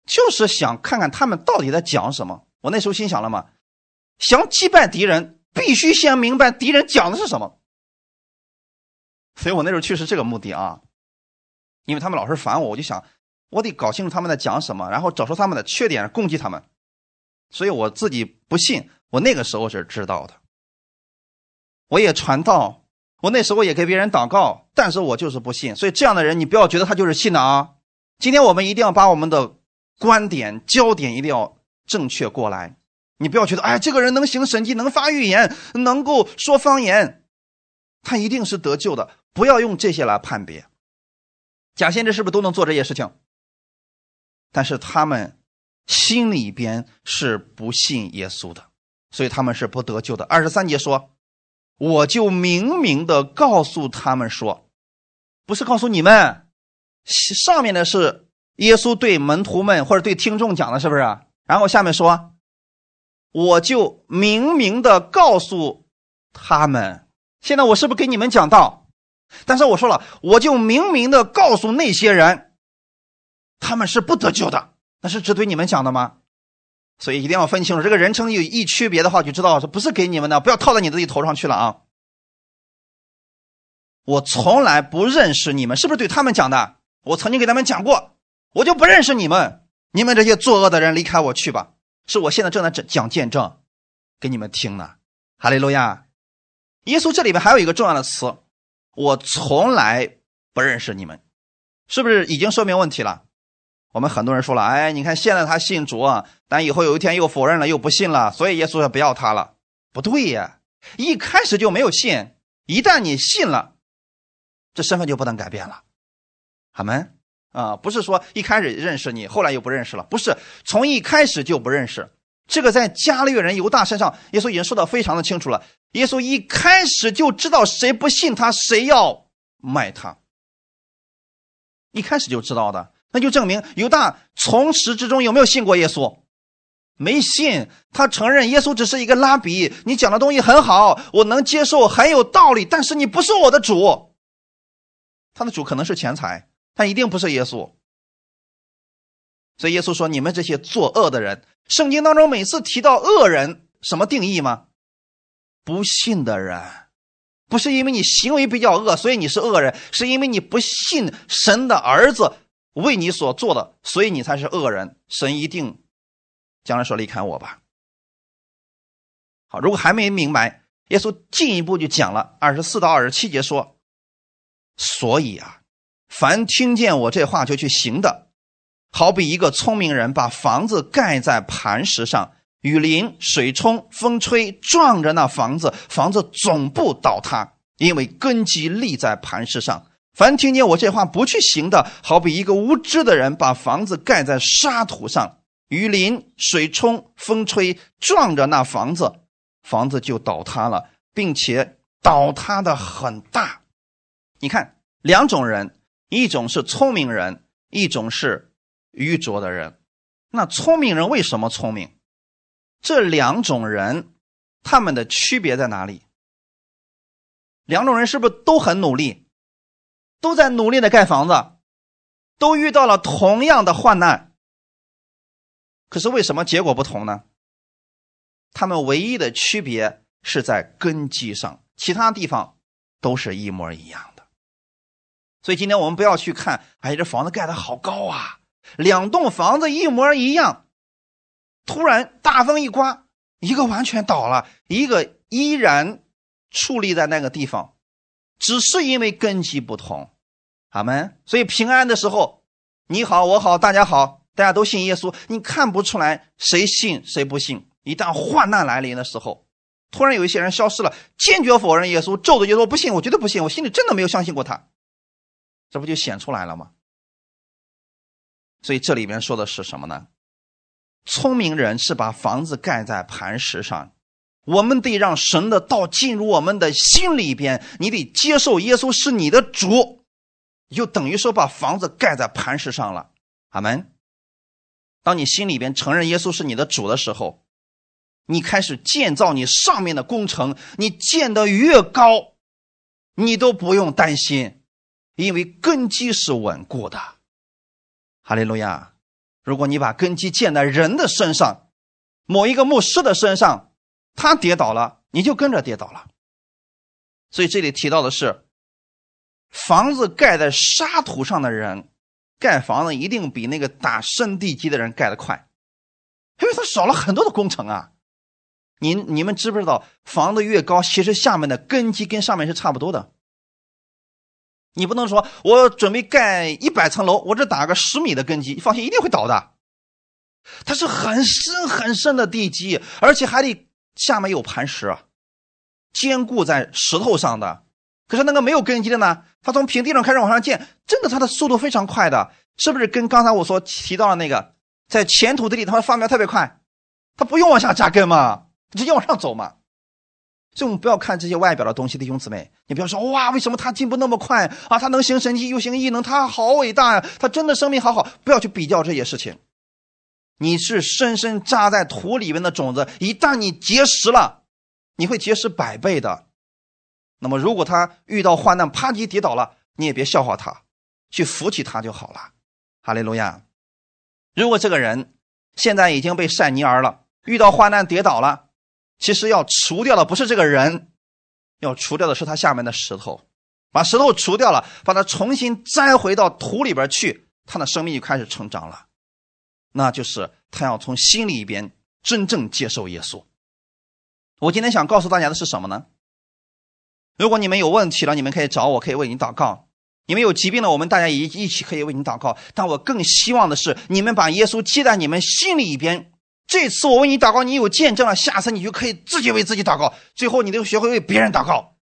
就是想看看他们到底在讲什么。我那时候心想了嘛，想击败敌人，必须先明白敌人讲的是什么。所以我那时候去是这个目的啊，因为他们老是烦我，我就想我得搞清楚他们在讲什么，然后找出他们的缺点攻击他们。所以我自己不信，我那个时候是知道的。我也传道，我那时候也给别人祷告，但是我就是不信。所以这样的人，你不要觉得他就是信的啊。今天我们一定要把我们的观点焦点一定要正确过来。你不要觉得哎，这个人能行神迹，能发预言，能够说方言，他一定是得救的。不要用这些来判别，假先知是不是都能做这些事情？但是他们心里边是不信耶稣的，所以他们是不得救的。二十三节说：“我就明明的告诉他们说，不是告诉你们，上面的是耶稣对门徒们或者对听众讲的，是不是？然后下面说，我就明明的告诉他们，现在我是不是给你们讲道？”但是我说了，我就明明的告诉那些人，他们是不得救的。那是只对你们讲的吗？所以一定要分清楚，这个人称有一区别的话，就知道是不是给你们的，不要套在你自己头上去了啊！我从来不认识你们，是不是对他们讲的？我曾经给他们讲过，我就不认识你们，你们这些作恶的人，离开我去吧！是我现在正在讲见证，给你们听呢。哈利路亚！耶稣这里边还有一个重要的词。我从来不认识你们，是不是已经说明问题了？我们很多人说了，哎，你看现在他信主啊，但以后有一天又否认了，又不信了，所以耶稣也不要他了。不对呀，一开始就没有信，一旦你信了，这身份就不能改变了。好门啊，不是说一开始认识你，后来又不认识了，不是从一开始就不认识。这个在加利人犹大身上，耶稣已经说的非常的清楚了。耶稣一开始就知道谁不信他，谁要卖他。一开始就知道的，那就证明犹大从始至终有没有信过耶稣？没信。他承认耶稣只是一个拉比，你讲的东西很好，我能接受，很有道理。但是你不是我的主。他的主可能是钱财，但一定不是耶稣。所以耶稣说：“你们这些作恶的人。”圣经当中每次提到恶人，什么定义吗？不信的人，不是因为你行为比较恶，所以你是恶人，是因为你不信神的儿子为你所做的，所以你才是恶人。神一定将来说离开我吧。好，如果还没明白，耶稣进一步就讲了二十四到二十七节说：“所以啊，凡听见我这话就去行的，好比一个聪明人把房子盖在磐石上。”雨淋、水冲、风吹，撞着那房子，房子总不倒塌，因为根基立在磐石上。凡听见我这话不去行的，好比一个无知的人把房子盖在沙土上，雨淋、水冲、风吹，撞着那房子，房子就倒塌了，并且倒塌的很大。你看，两种人，一种是聪明人，一种是愚拙的人。那聪明人为什么聪明？这两种人，他们的区别在哪里？两种人是不是都很努力，都在努力的盖房子，都遇到了同样的患难？可是为什么结果不同呢？他们唯一的区别是在根基上，其他地方都是一模一样的。所以今天我们不要去看，哎，这房子盖的好高啊，两栋房子一模一样。突然大风一刮，一个完全倒了，一个依然矗立在那个地方，只是因为根基不同。阿门。所以平安的时候，你好，我好，大家好，大家都信耶稣，你看不出来谁信谁不信。一旦患难来临的时候，突然有一些人消失了，坚决否认耶稣，咒着耶稣，不信，我绝对不信，我心里真的没有相信过他，这不就显出来了吗？所以这里面说的是什么呢？聪明人是把房子盖在磐石上，我们得让神的道进入我们的心里边。你得接受耶稣是你的主，就等于说把房子盖在磐石上了。阿门。当你心里边承认耶稣是你的主的时候，你开始建造你上面的工程。你建得越高，你都不用担心，因为根基是稳固的。哈利路亚。如果你把根基建在人的身上，某一个牧师的身上，他跌倒了，你就跟着跌倒了。所以这里提到的是，房子盖在沙土上的人，盖房子一定比那个打深地基的人盖得快，因为他少了很多的工程啊。你你们知不知道，房子越高，其实下面的根基跟上面是差不多的。你不能说，我准备盖一百层楼，我只打个十米的根基，放心，一定会倒的。它是很深很深的地基，而且还得下面有磐石，坚固在石头上的。可是那个没有根基的呢，它从平地上开始往上建，真的它的速度非常快的，是不是？跟刚才我所提到的那个，在浅土地里，它发苗特别快，它不用往下扎根嘛，直接往上走嘛。所以我们不要看这些外表的东西，弟兄姊妹，你不要说哇，为什么他进步那么快啊？他能行神迹又行异能，他好伟大呀！他真的生命好好，不要去比较这些事情。你是深深扎在土里面的种子，一旦你结实了，你会结实百倍的。那么如果他遇到患难，啪叽跌倒了，你也别笑话他，去扶起他就好了。哈利路亚。如果这个人现在已经被晒泥儿了，遇到患难跌倒了。其实要除掉的不是这个人，要除掉的是他下面的石头，把石头除掉了，把它重新栽回到土里边去，他的生命就开始成长了。那就是他要从心里边真正接受耶稣。我今天想告诉大家的是什么呢？如果你们有问题了，你们可以找我，可以为你祷告；你们有疾病了，我们大家一一起可以为你祷告。但我更希望的是，你们把耶稣记在你们心里边。这次我为你祷告，你有见证了，下次你就可以自己为自己祷告，最后你都学会为别人祷告，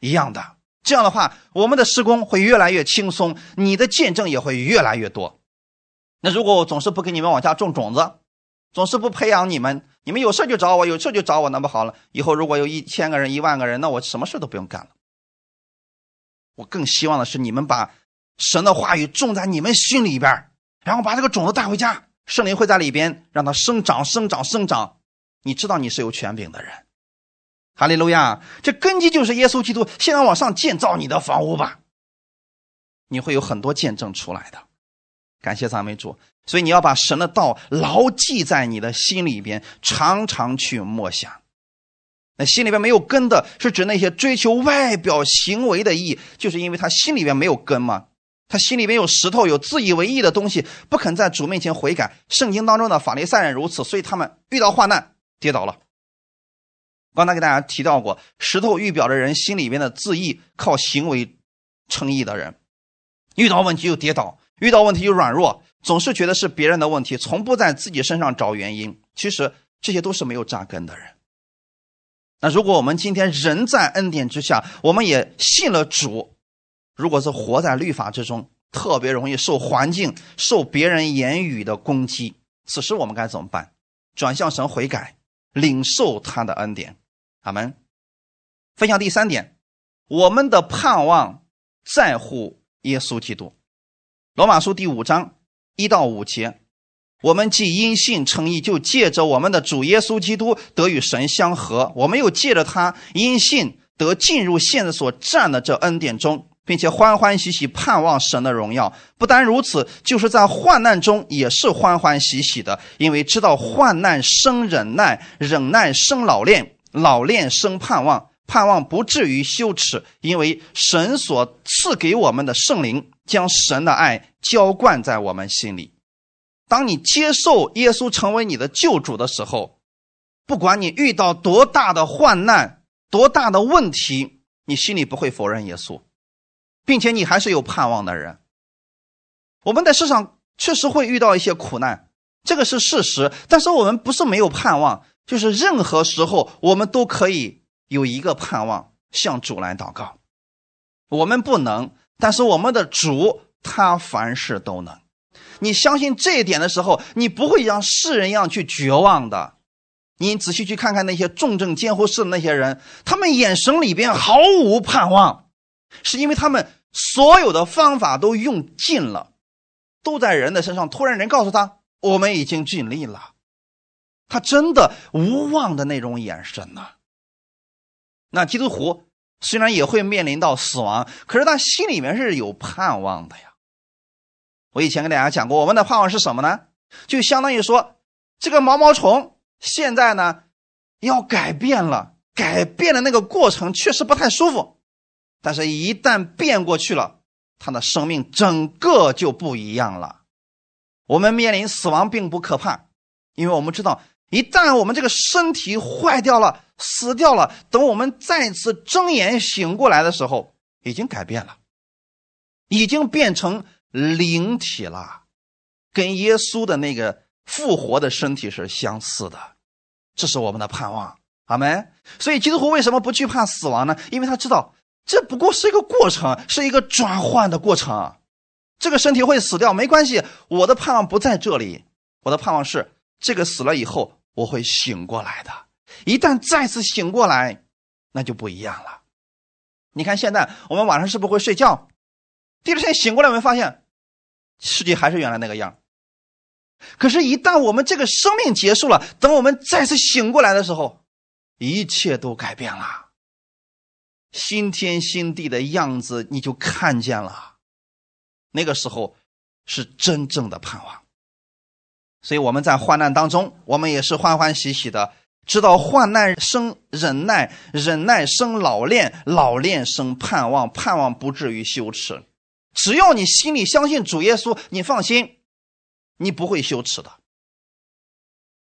一样的。这样的话，我们的施工会越来越轻松，你的见证也会越来越多。那如果我总是不给你们往下种种子，总是不培养你们，你们有事就找我，有事就找我，那不好了。以后如果有一千个人、一万个人，那我什么事都不用干了。我更希望的是你们把神的话语种在你们心里边，然后把这个种子带回家。圣灵会在里边让它生长、生长、生长。你知道你是有权柄的人，哈利路亚！这根基就是耶稣基督。现在往上建造你的房屋吧，你会有很多见证出来的。感谢赞美主。所以你要把神的道牢记在你的心里边，常常去默想。那心里边没有根的，是指那些追求外表行为的义，就是因为他心里边没有根嘛。他心里边有石头，有自以为意的东西，不肯在主面前悔改。圣经当中的法利赛人如此，所以他们遇到患难跌倒了。刚才给大家提到过，石头预表的人心里边的自义，靠行为称义的人，遇到问题就跌倒，遇到问题就软弱，总是觉得是别人的问题，从不在自己身上找原因。其实这些都是没有扎根的人。那如果我们今天人在恩典之下，我们也信了主，如果是活在律法之中，特别容易受环境、受别人言语的攻击。此时我们该怎么办？转向神悔改，领受他的恩典。阿门。分享第三点，我们的盼望在乎耶稣基督。罗马书第五章一到五节，我们既因信称义，就借着我们的主耶稣基督得与神相合；我们又借着他因信得进入现在所占的这恩典中，并且欢欢喜喜盼望神的荣耀。不单如此，就是在患难中也是欢欢喜喜的，因为知道患难生忍耐，忍耐生老练。老练生盼望，盼望不至于羞耻，因为神所赐给我们的圣灵将神的爱浇灌在我们心里。当你接受耶稣成为你的救主的时候，不管你遇到多大的患难、多大的问题，你心里不会否认耶稣，并且你还是有盼望的人。我们在世上确实会遇到一些苦难，这个是事实，但是我们不是没有盼望。就是任何时候，我们都可以有一个盼望，向主来祷告。我们不能，但是我们的主他凡事都能。你相信这一点的时候，你不会像世人一样去绝望的。你仔细去看看那些重症监护室的那些人，他们眼神里边毫无盼望，是因为他们所有的方法都用尽了，都在人的身上。突然人告诉他：“我们已经尽力了。”他真的无望的那种眼神呐。那基督徒虽然也会面临到死亡，可是他心里面是有盼望的呀。我以前跟大家讲过，我们的盼望是什么呢？就相当于说，这个毛毛虫现在呢要改变了，改变的那个过程确实不太舒服，但是一旦变过去了，他的生命整个就不一样了。我们面临死亡并不可怕，因为我们知道。一旦我们这个身体坏掉了、死掉了，等我们再次睁眼醒过来的时候，已经改变了，已经变成灵体了，跟耶稣的那个复活的身体是相似的。这是我们的盼望，阿门。所以基督徒为什么不惧怕死亡呢？因为他知道这不过是一个过程，是一个转换的过程。这个身体会死掉，没关系。我的盼望不在这里，我的盼望是这个死了以后。我会醒过来的，一旦再次醒过来，那就不一样了。你看，现在我们晚上是不是会睡觉？第二天醒过来，我们发现世界还是原来那个样。可是，一旦我们这个生命结束了，等我们再次醒过来的时候，一切都改变了，新天新地的样子你就看见了。那个时候是真正的盼望。所以我们在患难当中，我们也是欢欢喜喜的，知道患难生忍耐，忍耐生老练，老练生盼望，盼望不至于羞耻。只要你心里相信主耶稣，你放心，你不会羞耻的。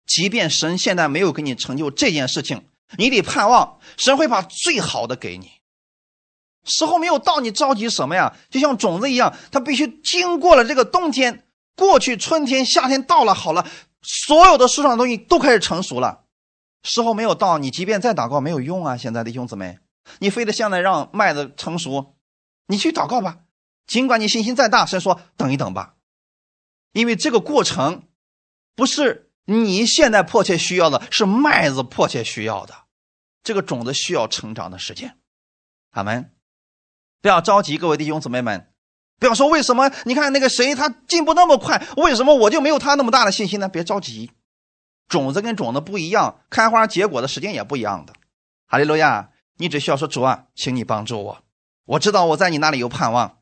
即便神现在没有给你成就这件事情，你得盼望神会把最好的给你。时候没有到，你着急什么呀？就像种子一样，它必须经过了这个冬天。过去春天、夏天到了，好了，所有的树上的东西都开始成熟了。时候没有到，你即便再祷告没有用啊！现在的兄姊妹，你非得现在让麦子成熟，你去祷告吧。尽管你信心再大，神说等一等吧，因为这个过程不是你现在迫切需要的，是麦子迫切需要的。这个种子需要成长的时间。阿门。不要着急，各位弟兄姊妹们。不要说为什么？你看那个谁，他进步那么快，为什么我就没有他那么大的信心呢？别着急，种子跟种子不一样，开花结果的时间也不一样的。哈利路亚！你只需要说主啊，请你帮助我。我知道我在你那里有盼望，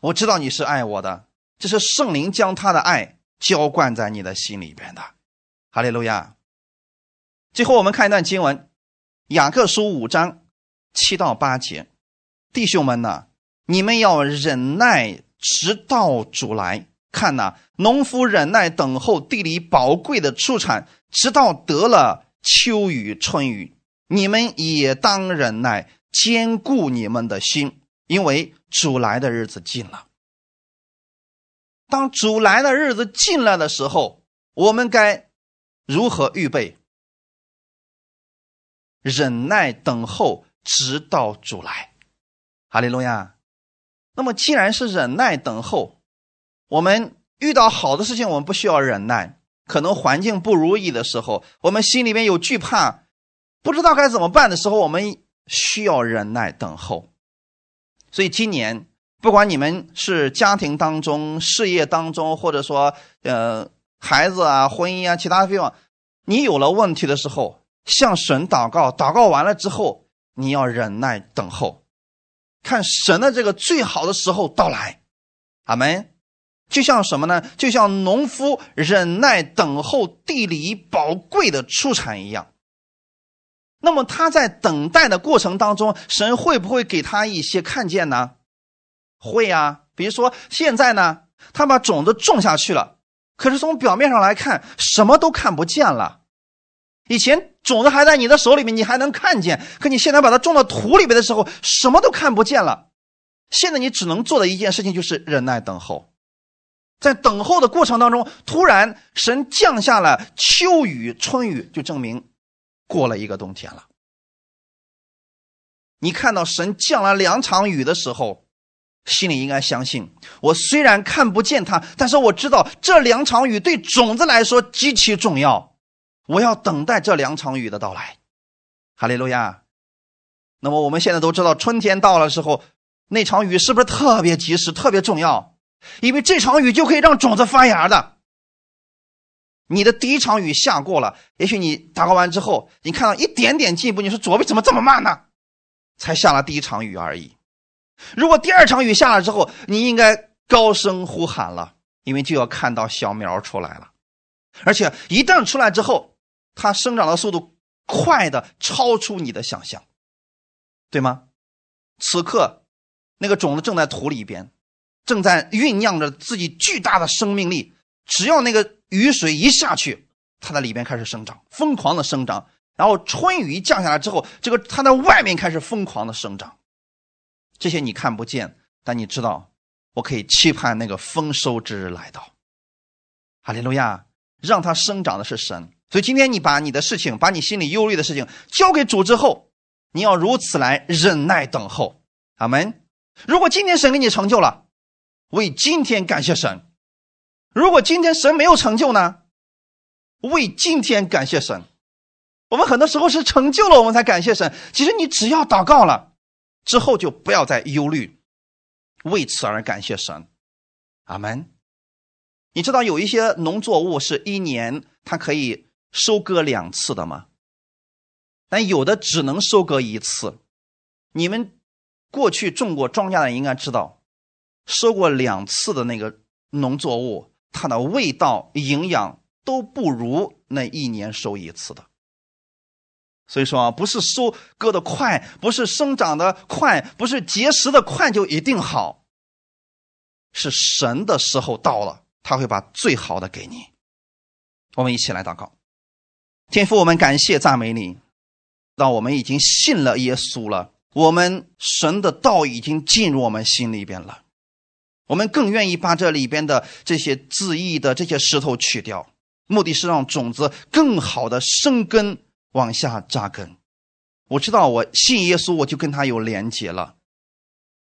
我知道你是爱我的，这是圣灵将他的爱浇灌在你的心里边的。哈利路亚！最后我们看一段经文，雅各书五章七到八节，弟兄们呐，你们要忍耐，直到主来。看呐，农夫忍耐等候地里宝贵的出产，直到得了秋雨春雨。你们也当忍耐，坚固你们的心，因为主来的日子近了。当主来的日子近了的时候，我们该如何预备？忍耐等候，直到主来。哈利路亚。那么，既然是忍耐等候，我们遇到好的事情，我们不需要忍耐；可能环境不如意的时候，我们心里面有惧怕，不知道该怎么办的时候，我们需要忍耐等候。所以，今年不管你们是家庭当中、事业当中，或者说呃孩子啊、婚姻啊、其他地方，你有了问题的时候。向神祷告，祷告完了之后，你要忍耐等候，看神的这个最好的时候到来。阿门。就像什么呢？就像农夫忍耐等候地里宝贵的出产一样。那么他在等待的过程当中，神会不会给他一些看见呢？会呀。比如说现在呢，他把种子种下去了，可是从表面上来看，什么都看不见了。以前种子还在你的手里面，你还能看见；可你现在把它种到土里面的时候，什么都看不见了。现在你只能做的一件事情就是忍耐等候，在等候的过程当中，突然神降下了秋雨春雨，就证明过了一个冬天了。你看到神降了两场雨的时候，心里应该相信：我虽然看不见它，但是我知道这两场雨对种子来说极其重要。我要等待这两场雨的到来，哈利路亚。那么我们现在都知道，春天到了时候，那场雨是不是特别及时、特别重要？因为这场雨就可以让种子发芽的。你的第一场雨下过了，也许你祷告完之后，你看到一点点进步，你说主为什么这么慢呢？才下了第一场雨而已。如果第二场雨下了之后，你应该高声呼喊了，因为就要看到小苗出来了，而且一旦出来之后。它生长的速度快的超出你的想象，对吗？此刻，那个种子正在土里边，正在酝酿着自己巨大的生命力。只要那个雨水一下去，它在里边开始生长，疯狂的生长。然后春雨降下来之后，这个它在外面开始疯狂的生长。这些你看不见，但你知道，我可以期盼那个丰收之日来到。哈利路亚！让它生长的是神。所以今天你把你的事情，把你心里忧虑的事情交给主之后，你要如此来忍耐等候。阿门。如果今天神给你成就了，为今天感谢神；如果今天神没有成就呢，为今天感谢神。我们很多时候是成就了我们才感谢神。其实你只要祷告了之后，就不要再忧虑，为此而感谢神。阿门。你知道有一些农作物是一年它可以。收割两次的吗？但有的只能收割一次。你们过去种过庄稼的应该知道，收过两次的那个农作物，它的味道、营养都不如那一年收一次的。所以说啊，不是收割的快，不是生长的快，不是结实的快就一定好。是神的时候到了，他会把最好的给你。我们一起来祷告。天父，我们感谢赞美你，让我们已经信了耶稣了。我们神的道已经进入我们心里边了，我们更愿意把这里边的这些自义的这些石头去掉，目的是让种子更好的生根往下扎根。我知道，我信耶稣，我就跟他有连结了。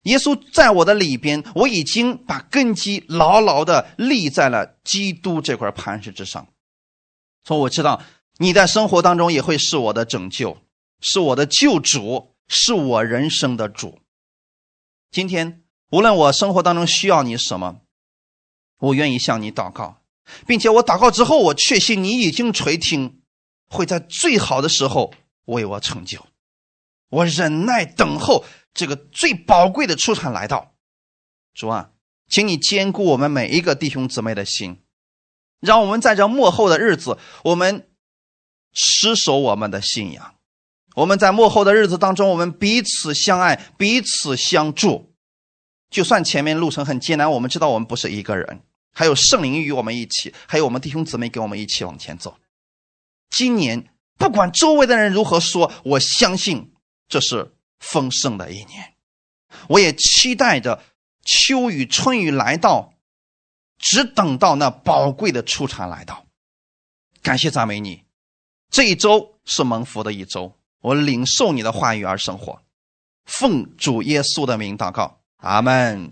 耶稣在我的里边，我已经把根基牢牢的立在了基督这块磐石之上。所以我知道。你在生活当中也会是我的拯救，是我的救主，是我人生的主。今天无论我生活当中需要你什么，我愿意向你祷告，并且我祷告之后，我确信你已经垂听，会在最好的时候为我成就。我忍耐等候这个最宝贵的出产来到。主啊，请你兼顾我们每一个弟兄姊妹的心，让我们在这幕后的日子，我们。失守我们的信仰，我们在幕后的日子当中，我们彼此相爱，彼此相助。就算前面路程很艰难，我们知道我们不是一个人，还有圣灵与我们一起，还有我们弟兄姊妹跟我们一起往前走。今年不管周围的人如何说，我相信这是丰盛的一年。我也期待着秋雨春雨来到，只等到那宝贵的出产来到。感谢赞美你，这一周是蒙福的一周。我领受你的话语而生活，奉主耶稣的名祷告，阿门。